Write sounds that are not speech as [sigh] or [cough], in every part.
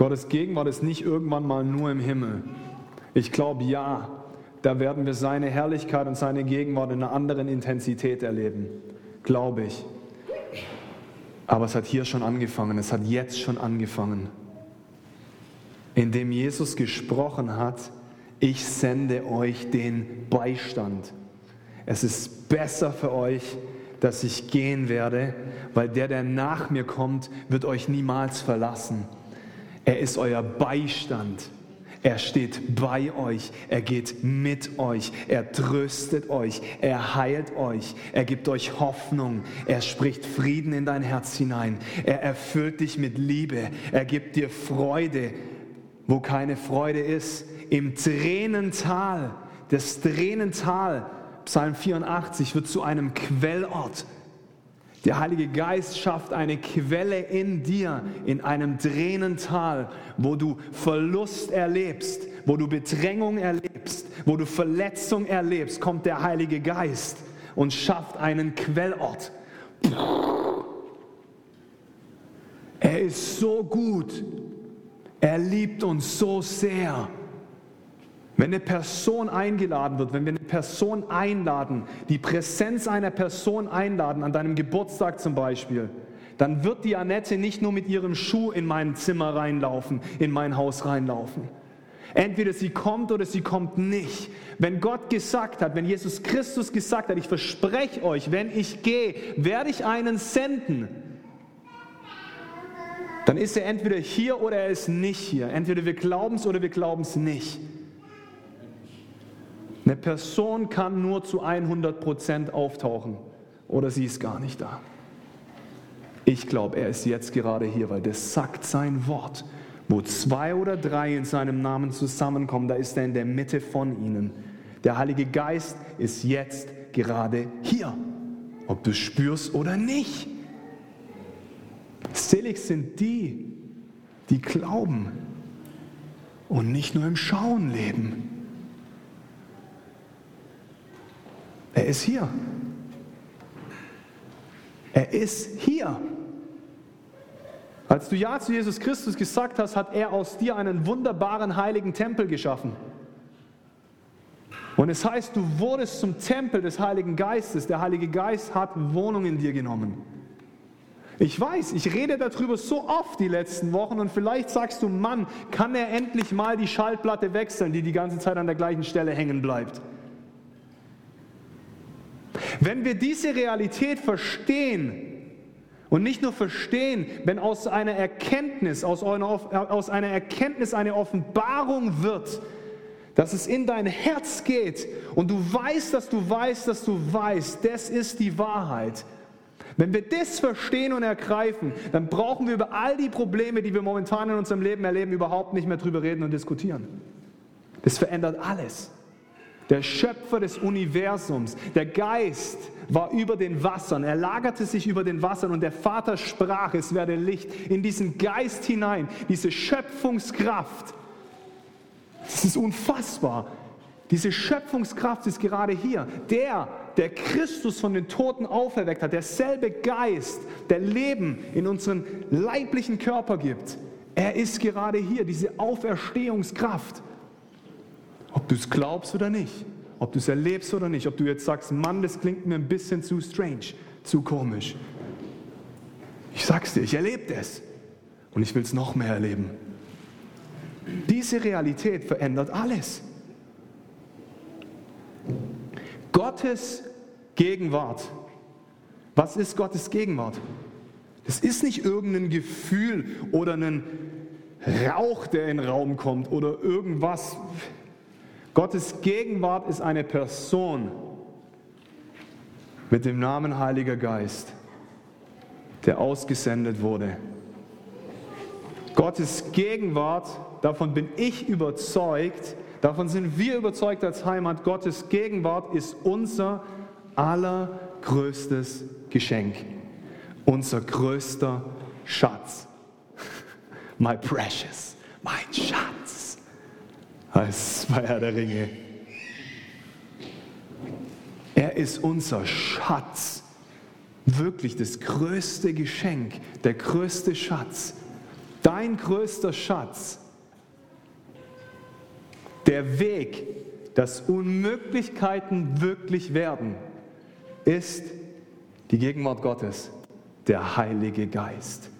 Gottes Gegenwart ist nicht irgendwann mal nur im Himmel. Ich glaube, ja, da werden wir seine Herrlichkeit und seine Gegenwart in einer anderen Intensität erleben. Glaube ich. Aber es hat hier schon angefangen, es hat jetzt schon angefangen. Indem Jesus gesprochen hat, ich sende euch den Beistand. Es ist besser für euch, dass ich gehen werde, weil der, der nach mir kommt, wird euch niemals verlassen. Er ist euer Beistand. Er steht bei euch, er geht mit euch, er tröstet euch, er heilt euch, er gibt euch Hoffnung, er spricht Frieden in dein Herz hinein, er erfüllt dich mit Liebe, er gibt dir Freude, wo keine Freude ist, im Tränental, das Tränental, Psalm 84, wird zu einem Quellort. Der Heilige Geist schafft eine Quelle in dir, in einem Tränental, wo du Verlust erlebst, wo du Bedrängung erlebst, wo du Verletzung erlebst, kommt der Heilige Geist und schafft einen Quellort. Er ist so gut. Er liebt uns so sehr. Wenn eine Person eingeladen wird, wenn wir eine Person einladen, die Präsenz einer Person einladen, an deinem Geburtstag zum Beispiel, dann wird die Annette nicht nur mit ihrem Schuh in mein Zimmer reinlaufen, in mein Haus reinlaufen. Entweder sie kommt oder sie kommt nicht. Wenn Gott gesagt hat, wenn Jesus Christus gesagt hat, ich verspreche euch, wenn ich gehe, werde ich einen senden, dann ist er entweder hier oder er ist nicht hier. Entweder wir glauben es oder wir glauben es nicht. Eine Person kann nur zu 100 Prozent auftauchen oder sie ist gar nicht da. Ich glaube, er ist jetzt gerade hier, weil das sagt sein Wort. Wo zwei oder drei in seinem Namen zusammenkommen, da ist er in der Mitte von ihnen. Der Heilige Geist ist jetzt gerade hier, ob du es spürst oder nicht. Selig sind die, die glauben und nicht nur im Schauen leben. Er ist hier. Er ist hier. Als du Ja zu Jesus Christus gesagt hast, hat er aus dir einen wunderbaren heiligen Tempel geschaffen. Und es heißt, du wurdest zum Tempel des Heiligen Geistes. Der Heilige Geist hat Wohnung in dir genommen. Ich weiß, ich rede darüber so oft die letzten Wochen und vielleicht sagst du, Mann, kann er endlich mal die Schallplatte wechseln, die die ganze Zeit an der gleichen Stelle hängen bleibt. Wenn wir diese Realität verstehen, und nicht nur verstehen, wenn aus einer Erkenntnis, aus einer, aus einer Erkenntnis eine Offenbarung wird, dass es in dein Herz geht und du weißt, dass du weißt, dass du weißt, das ist die Wahrheit. Wenn wir das verstehen und ergreifen, dann brauchen wir über all die Probleme, die wir momentan in unserem Leben erleben, überhaupt nicht mehr drüber reden und diskutieren. Das verändert alles der Schöpfer des Universums, der Geist war über den Wassern, er lagerte sich über den Wassern und der Vater sprach, es werde Licht in diesen Geist hinein, diese Schöpfungskraft. Das ist unfassbar. Diese Schöpfungskraft ist gerade hier. Der, der Christus von den Toten auferweckt hat, derselbe Geist, der Leben in unseren leiblichen Körper gibt, er ist gerade hier, diese Auferstehungskraft. Ob du es glaubst oder nicht, ob du es erlebst oder nicht, ob du jetzt sagst, Mann, das klingt mir ein bisschen zu strange, zu komisch. Ich sag's dir, ich erlebe das und ich will es noch mehr erleben. Diese Realität verändert alles. Gottes Gegenwart. Was ist Gottes Gegenwart? Das ist nicht irgendein Gefühl oder ein Rauch, der in den Raum kommt oder irgendwas. Gottes Gegenwart ist eine Person mit dem Namen Heiliger Geist, der ausgesendet wurde. Gottes Gegenwart, davon bin ich überzeugt, davon sind wir überzeugt als Heimat, Gottes Gegenwart ist unser allergrößtes Geschenk, unser größter Schatz. [laughs] My precious, mein Schatz heißt bei Herr der Ringe. Er ist unser Schatz, wirklich das größte Geschenk, der größte Schatz. Dein größter Schatz, der Weg, dass Unmöglichkeiten wirklich werden, ist die Gegenwart Gottes, der Heilige Geist.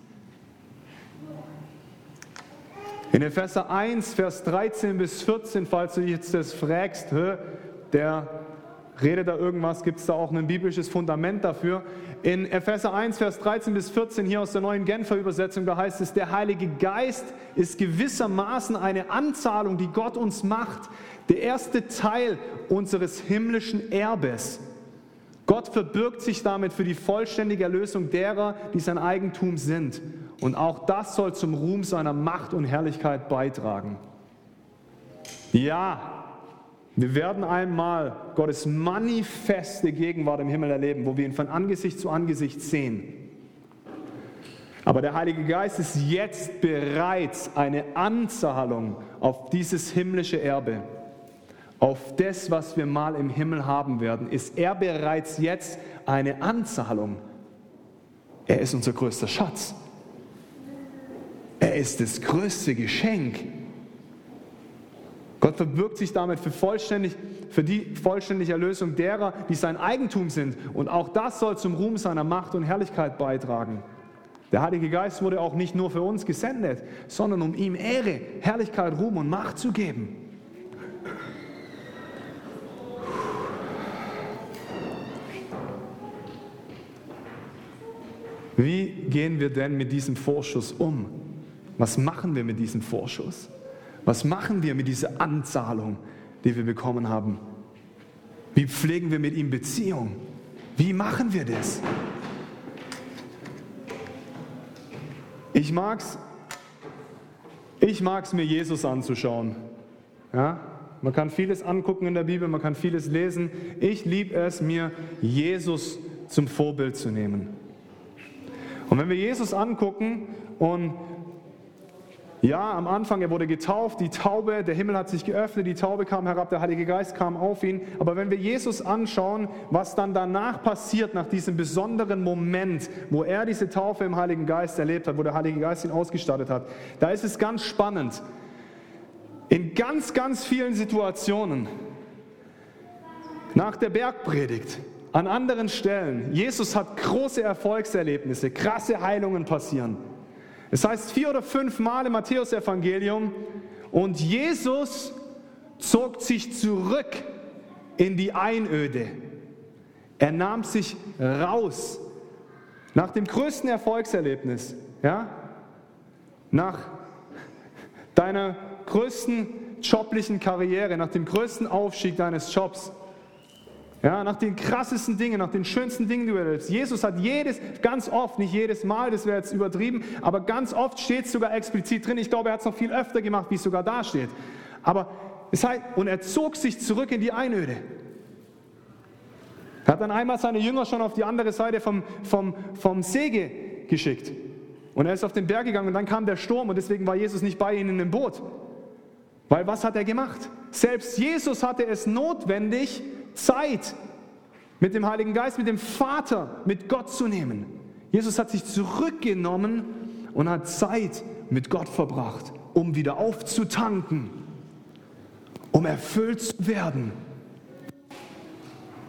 In Epheser 1, Vers 13 bis 14, falls du jetzt das fragst, der redet da irgendwas, gibt es da auch ein biblisches Fundament dafür. In Epheser 1, Vers 13 bis 14, hier aus der neuen Genfer Übersetzung, da heißt es, der Heilige Geist ist gewissermaßen eine Anzahlung, die Gott uns macht, der erste Teil unseres himmlischen Erbes. Gott verbirgt sich damit für die vollständige Erlösung derer, die sein Eigentum sind. Und auch das soll zum Ruhm seiner Macht und Herrlichkeit beitragen. Ja, wir werden einmal Gottes manifeste Gegenwart im Himmel erleben, wo wir ihn von Angesicht zu Angesicht sehen. Aber der Heilige Geist ist jetzt bereits eine Anzahlung auf dieses himmlische Erbe auf das, was wir mal im Himmel haben werden, ist er bereits jetzt eine Anzahlung. Er ist unser größter Schatz. Er ist das größte Geschenk. Gott verbirgt sich damit für, vollständig, für die vollständige Erlösung derer, die sein Eigentum sind. Und auch das soll zum Ruhm seiner Macht und Herrlichkeit beitragen. Der Heilige Geist wurde auch nicht nur für uns gesendet, sondern um ihm Ehre, Herrlichkeit, Ruhm und Macht zu geben. Wie gehen wir denn mit diesem Vorschuss um? Was machen wir mit diesem Vorschuss? Was machen wir mit dieser Anzahlung, die wir bekommen haben? Wie pflegen wir mit ihm Beziehung? Wie machen wir das? Ich mag's, ich mag's mir Jesus anzuschauen. Ja? Man kann vieles angucken in der Bibel, man kann vieles lesen. Ich liebe es, mir Jesus zum Vorbild zu nehmen. Und wenn wir Jesus angucken und ja, am Anfang, er wurde getauft, die Taube, der Himmel hat sich geöffnet, die Taube kam herab, der Heilige Geist kam auf ihn. Aber wenn wir Jesus anschauen, was dann danach passiert, nach diesem besonderen Moment, wo er diese Taufe im Heiligen Geist erlebt hat, wo der Heilige Geist ihn ausgestattet hat, da ist es ganz spannend. In ganz, ganz vielen Situationen, nach der Bergpredigt, an anderen Stellen, Jesus hat große Erfolgserlebnisse, krasse Heilungen passieren. Es heißt vier oder fünf Mal im Matthäusevangelium, und Jesus zog sich zurück in die Einöde. Er nahm sich raus. Nach dem größten Erfolgserlebnis, ja, nach deiner größten joblichen Karriere, nach dem größten Aufstieg deines Jobs, ja, nach den krassesten Dingen, nach den schönsten Dingen, die du erlebst. Jesus hat jedes, ganz oft, nicht jedes Mal, das wäre jetzt übertrieben, aber ganz oft steht es sogar explizit drin. Ich glaube, er hat es noch viel öfter gemacht, wie es sogar da steht. Aber es heißt, und er zog sich zurück in die Einöde. Er hat dann einmal seine Jünger schon auf die andere Seite vom, vom, vom See geschickt. Und er ist auf den Berg gegangen und dann kam der Sturm und deswegen war Jesus nicht bei ihnen im Boot. Weil was hat er gemacht? Selbst Jesus hatte es notwendig, Zeit mit dem Heiligen Geist, mit dem Vater, mit Gott zu nehmen. Jesus hat sich zurückgenommen und hat Zeit mit Gott verbracht, um wieder aufzutanken, um erfüllt zu werden,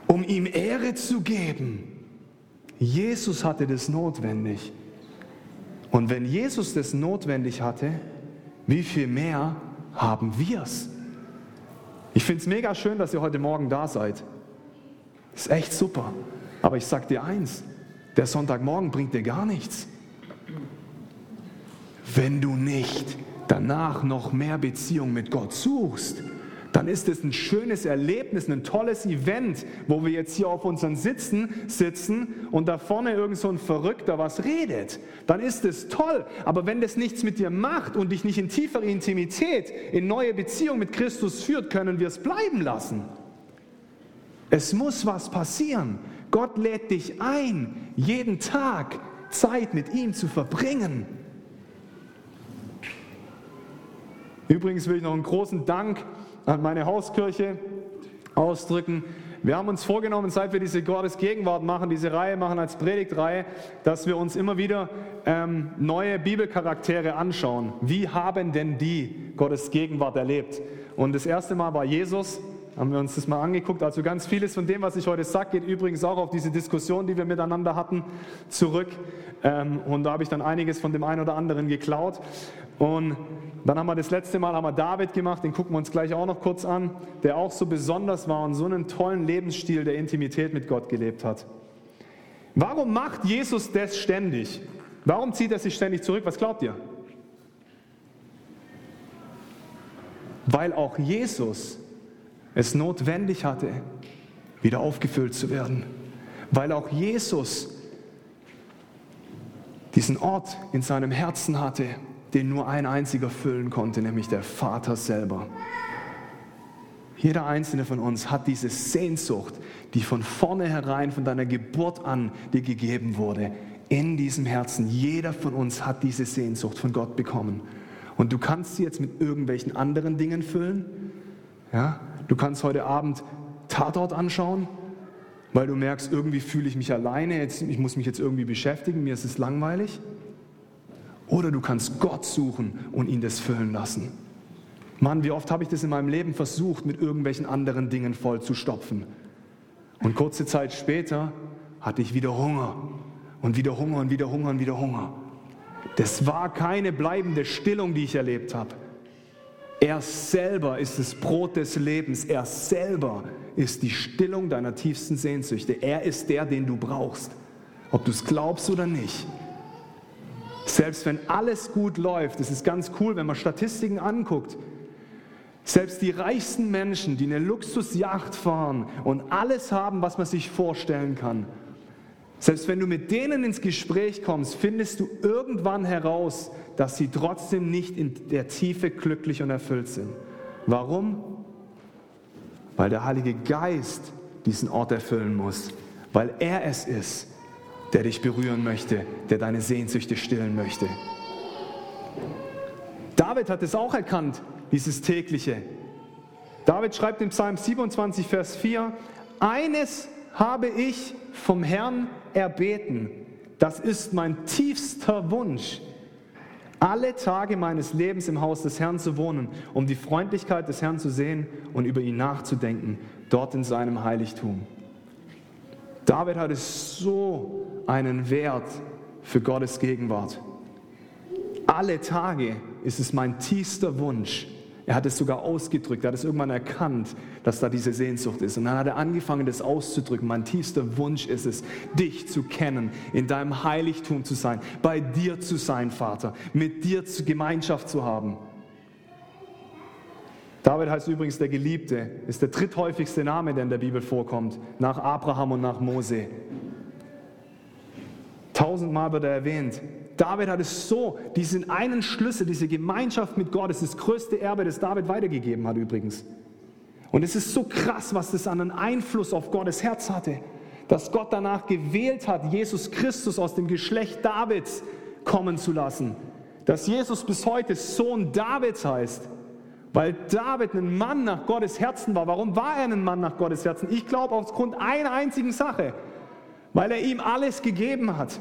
um ihm Ehre zu geben. Jesus hatte das notwendig. Und wenn Jesus das notwendig hatte, wie viel mehr haben wir es? Ich finde es mega schön, dass ihr heute Morgen da seid. Ist echt super. Aber ich sage dir eins, der Sonntagmorgen bringt dir gar nichts. Wenn du nicht danach noch mehr Beziehung mit Gott suchst, dann ist es ein schönes Erlebnis, ein tolles Event, wo wir jetzt hier auf unseren Sitzen sitzen und da vorne irgend so ein Verrückter was redet. Dann ist es toll. Aber wenn das nichts mit dir macht und dich nicht in tiefere Intimität, in neue Beziehung mit Christus führt, können wir es bleiben lassen. Es muss was passieren. Gott lädt dich ein, jeden Tag Zeit mit ihm zu verbringen. Übrigens will ich noch einen großen Dank an meine Hauskirche ausdrücken. Wir haben uns vorgenommen, seit wir diese Gottes Gegenwart machen, diese Reihe machen als Predigtreihe, dass wir uns immer wieder ähm, neue Bibelcharaktere anschauen. Wie haben denn die Gottes Gegenwart erlebt? Und das erste Mal war Jesus, haben wir uns das mal angeguckt. Also ganz vieles von dem, was ich heute sage, geht übrigens auch auf diese Diskussion, die wir miteinander hatten, zurück. Ähm, und da habe ich dann einiges von dem einen oder anderen geklaut. Und dann haben wir das letzte Mal haben wir David gemacht, den gucken wir uns gleich auch noch kurz an, der auch so besonders war und so einen tollen Lebensstil der Intimität mit Gott gelebt hat. Warum macht Jesus das ständig? Warum zieht er sich ständig zurück? Was glaubt ihr? Weil auch Jesus es notwendig hatte, wieder aufgefüllt zu werden. Weil auch Jesus diesen Ort in seinem Herzen hatte, den nur ein einziger füllen konnte, nämlich der Vater selber. Jeder einzelne von uns hat diese Sehnsucht, die von vornherein, von deiner Geburt an dir gegeben wurde, in diesem Herzen. Jeder von uns hat diese Sehnsucht von Gott bekommen. Und du kannst sie jetzt mit irgendwelchen anderen Dingen füllen. Ja? Du kannst heute Abend Tatort anschauen, weil du merkst, irgendwie fühle ich mich alleine, jetzt, ich muss mich jetzt irgendwie beschäftigen, mir ist es langweilig. Oder du kannst Gott suchen und ihn das füllen lassen. Mann, wie oft habe ich das in meinem Leben versucht, mit irgendwelchen anderen Dingen voll zu stopfen. Und kurze Zeit später hatte ich wieder Hunger und wieder Hunger und wieder Hunger und wieder Hunger. Das war keine bleibende Stillung, die ich erlebt habe. Er selber ist das Brot des Lebens. Er selber ist die Stillung deiner tiefsten Sehnsüchte. Er ist der, den du brauchst. Ob du es glaubst oder nicht. Selbst wenn alles gut läuft, das ist ganz cool, wenn man Statistiken anguckt. Selbst die reichsten Menschen, die eine Luxusjacht fahren und alles haben, was man sich vorstellen kann, selbst wenn du mit denen ins Gespräch kommst, findest du irgendwann heraus, dass sie trotzdem nicht in der Tiefe glücklich und erfüllt sind. Warum? Weil der Heilige Geist diesen Ort erfüllen muss, weil er es ist, der dich berühren möchte, der deine Sehnsüchte stillen möchte. David hat es auch erkannt, dieses tägliche. David schreibt im Psalm 27, Vers 4, eines habe ich vom Herrn erbeten, das ist mein tiefster Wunsch, alle Tage meines Lebens im Haus des Herrn zu wohnen, um die Freundlichkeit des Herrn zu sehen und über ihn nachzudenken, dort in seinem Heiligtum. David hatte so einen Wert für Gottes Gegenwart. Alle Tage ist es mein tiefster Wunsch. Er hat es sogar ausgedrückt, er hat es irgendwann erkannt, dass da diese Sehnsucht ist. Und dann hat er angefangen, das auszudrücken. Mein tiefster Wunsch ist es, dich zu kennen, in deinem Heiligtum zu sein, bei dir zu sein, Vater, mit dir Gemeinschaft zu haben. David heißt übrigens der Geliebte, ist der dritthäufigste Name, der in der Bibel vorkommt, nach Abraham und nach Mose. Tausendmal wird er erwähnt. David hat es so, diesen einen Schlüssel, diese Gemeinschaft mit Gott, ist das größte Erbe, das David weitergegeben hat übrigens. Und es ist so krass, was das an einen Einfluss auf Gottes Herz hatte, dass Gott danach gewählt hat, Jesus Christus aus dem Geschlecht Davids kommen zu lassen. Dass Jesus bis heute Sohn Davids heißt. Weil David ein Mann nach Gottes Herzen war. Warum war er ein Mann nach Gottes Herzen? Ich glaube aufgrund einer einzigen Sache. Weil er ihm alles gegeben hat.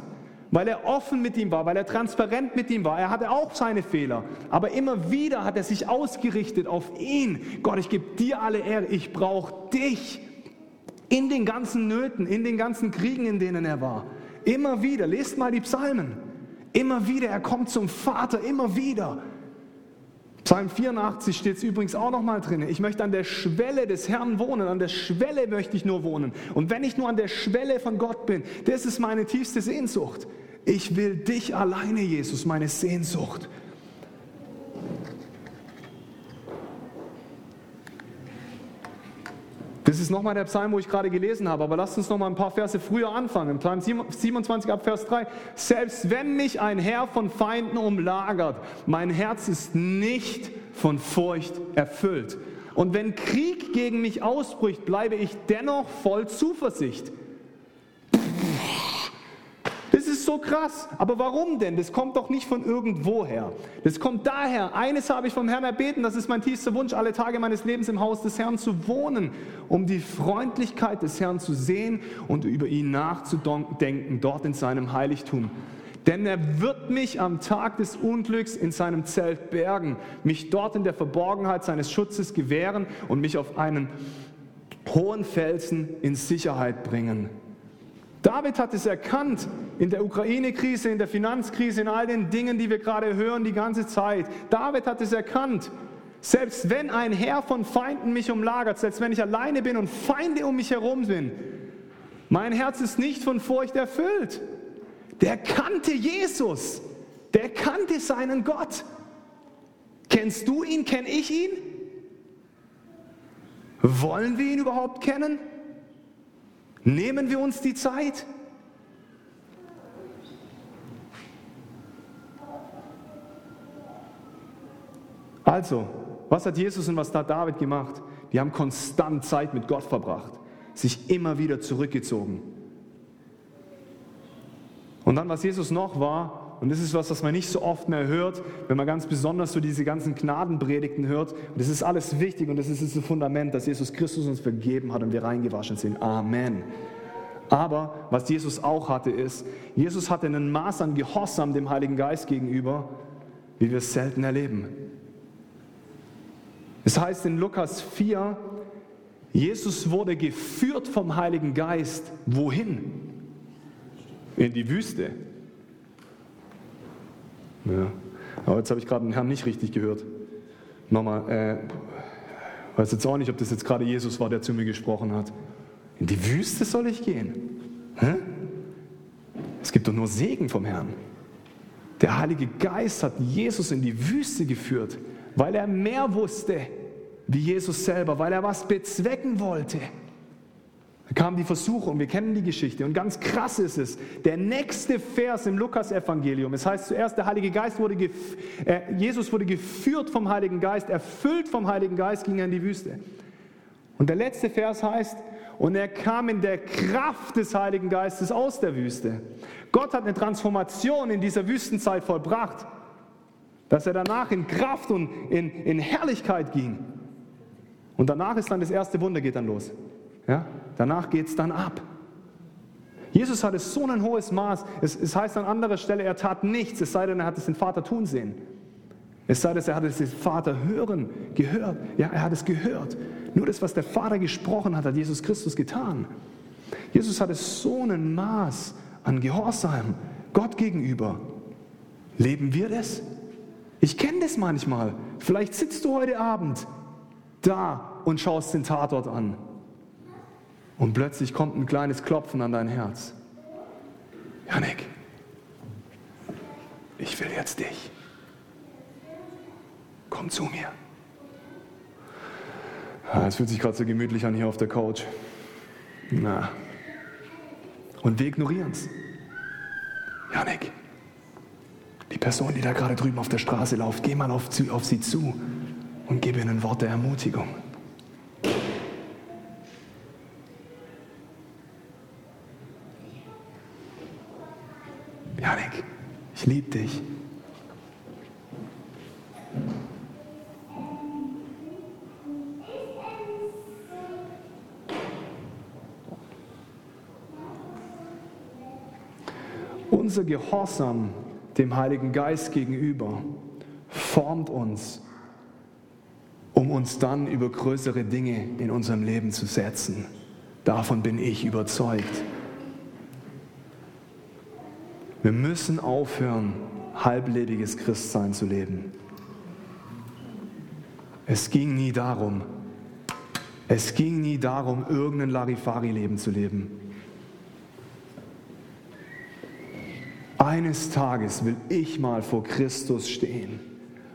Weil er offen mit ihm war, weil er transparent mit ihm war. Er hatte auch seine Fehler. Aber immer wieder hat er sich ausgerichtet auf ihn. Gott, ich gebe dir alle Ehre. Ich brauche dich. In den ganzen Nöten, in den ganzen Kriegen, in denen er war. Immer wieder. Lest mal die Psalmen. Immer wieder. Er kommt zum Vater. Immer wieder. Psalm 84 steht es übrigens auch noch mal drin. Ich möchte an der Schwelle des Herrn wohnen. An der Schwelle möchte ich nur wohnen. Und wenn ich nur an der Schwelle von Gott bin, das ist meine tiefste Sehnsucht. Ich will dich alleine, Jesus, meine Sehnsucht. Das ist nochmal der Psalm, wo ich gerade gelesen habe, aber lasst uns nochmal ein paar Verse früher anfangen. Im Psalm 27 ab Vers 3. Selbst wenn mich ein Herr von Feinden umlagert, mein Herz ist nicht von Furcht erfüllt. Und wenn Krieg gegen mich ausbricht, bleibe ich dennoch voll Zuversicht. So krass. Aber warum denn? Das kommt doch nicht von irgendwoher. Das kommt daher. Eines habe ich vom Herrn erbeten, das ist mein tiefster Wunsch, alle Tage meines Lebens im Haus des Herrn zu wohnen, um die Freundlichkeit des Herrn zu sehen und über ihn nachzudenken, dort in seinem Heiligtum. Denn er wird mich am Tag des Unglücks in seinem Zelt bergen, mich dort in der Verborgenheit seines Schutzes gewähren und mich auf einen hohen Felsen in Sicherheit bringen. David hat es erkannt in der Ukraine-Krise, in der Finanzkrise, in all den Dingen, die wir gerade hören die ganze Zeit. David hat es erkannt. Selbst wenn ein Heer von Feinden mich umlagert, selbst wenn ich alleine bin und Feinde um mich herum sind, mein Herz ist nicht von Furcht erfüllt. Der kannte Jesus. Der kannte seinen Gott. Kennst du ihn? Kenn ich ihn? Wollen wir ihn überhaupt kennen? Nehmen wir uns die Zeit? Also, was hat Jesus und was hat David gemacht? Die haben konstant Zeit mit Gott verbracht, sich immer wieder zurückgezogen. Und dann, was Jesus noch war, und das ist was, was man nicht so oft mehr hört, wenn man ganz besonders so diese ganzen Gnadenpredigten hört. Und das ist alles wichtig und das ist das Fundament, dass Jesus Christus uns vergeben hat und wir reingewaschen sind. Amen. Aber was Jesus auch hatte, ist, Jesus hatte einen Maß an Gehorsam dem Heiligen Geist gegenüber, wie wir es selten erleben. Es heißt in Lukas 4, Jesus wurde geführt vom Heiligen Geist. Wohin? In die Wüste. Ja. Aber jetzt habe ich gerade den Herrn nicht richtig gehört. Nochmal, äh, weiß jetzt auch nicht, ob das jetzt gerade Jesus war, der zu mir gesprochen hat. In die Wüste soll ich gehen? Hä? Es gibt doch nur Segen vom Herrn. Der Heilige Geist hat Jesus in die Wüste geführt, weil er mehr wusste wie Jesus selber, weil er was bezwecken wollte. Da kam die Versuchung, wir kennen die Geschichte. Und ganz krass ist es, der nächste Vers im Lukas-Evangelium, es heißt zuerst, der Heilige Geist wurde, äh, Jesus wurde geführt vom Heiligen Geist, erfüllt vom Heiligen Geist, ging er in die Wüste. Und der letzte Vers heißt, und er kam in der Kraft des Heiligen Geistes aus der Wüste. Gott hat eine Transformation in dieser Wüstenzeit vollbracht, dass er danach in Kraft und in, in Herrlichkeit ging. Und danach ist dann das erste Wunder geht dann los. Ja? Danach geht es dann ab. Jesus hatte so ein hohes Maß. Es, es, heißt an anderer Stelle, er tat nichts, es sei denn, er hat es den Vater tun sehen. Es sei denn, er hat es den Vater hören, gehört. Ja, er hat es gehört. Nur das, was der Vater gesprochen hat, hat Jesus Christus getan. Jesus hatte so ein Maß an Gehorsam Gott gegenüber. Leben wir das? Ich kenne das manchmal. Vielleicht sitzt du heute Abend da und schaust den Tatort an. Und plötzlich kommt ein kleines Klopfen an dein Herz. Janik, ich will jetzt dich. Komm zu mir. Ah, es fühlt sich gerade so gemütlich an hier auf der Couch. Na. Und wir ignorieren es. Janik, die Person, die da gerade drüben auf der Straße läuft, geh mal auf, auf sie zu und gib ihr ein Wort der Ermutigung. Janik, ich liebe dich. Unser Gehorsam dem Heiligen Geist gegenüber formt uns, um uns dann über größere Dinge in unserem Leben zu setzen. Davon bin ich überzeugt. Wir müssen aufhören, halblediges Christsein zu leben. Es ging nie darum, es ging nie darum, irgendein Larifari-Leben zu leben. Eines Tages will ich mal vor Christus stehen.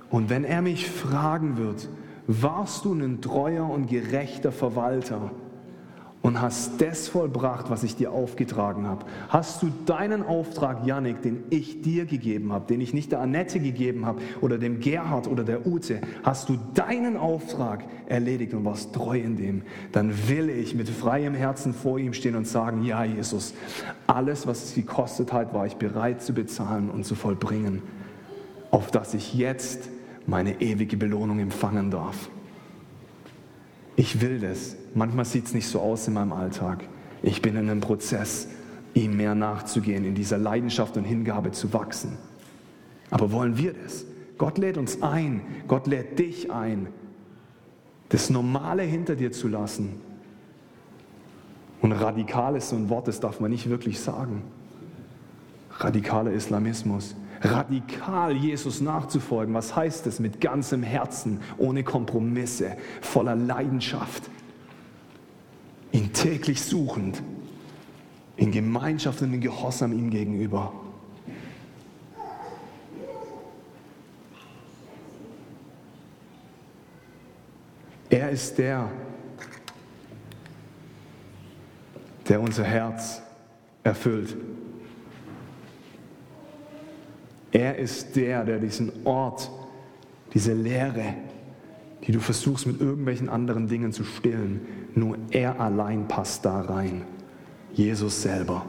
Und wenn er mich fragen wird, warst du ein treuer und gerechter Verwalter? Und hast das vollbracht, was ich dir aufgetragen habe? Hast du deinen Auftrag, Janik, den ich dir gegeben habe, den ich nicht der Annette gegeben habe oder dem Gerhard oder der Ute, hast du deinen Auftrag erledigt und warst treu in dem? Dann will ich mit freiem Herzen vor ihm stehen und sagen, ja Jesus, alles, was es gekostet hat, war ich bereit zu bezahlen und zu vollbringen, auf dass ich jetzt meine ewige Belohnung empfangen darf. Ich will das. Manchmal sieht es nicht so aus in meinem Alltag. Ich bin in einem Prozess, ihm mehr nachzugehen, in dieser Leidenschaft und Hingabe zu wachsen. Aber wollen wir das? Gott lädt uns ein, Gott lädt dich ein, das Normale hinter dir zu lassen. Und radikal ist so ein Wort, das darf man nicht wirklich sagen. Radikaler Islamismus radikal Jesus nachzufolgen. Was heißt das? Mit ganzem Herzen, ohne Kompromisse, voller Leidenschaft, ihn täglich suchend, in Gemeinschaft und in Gehorsam ihm gegenüber. Er ist der, der unser Herz erfüllt. Er ist der, der diesen Ort, diese Leere, die du versuchst mit irgendwelchen anderen Dingen zu stillen, nur er allein passt da rein. Jesus selber.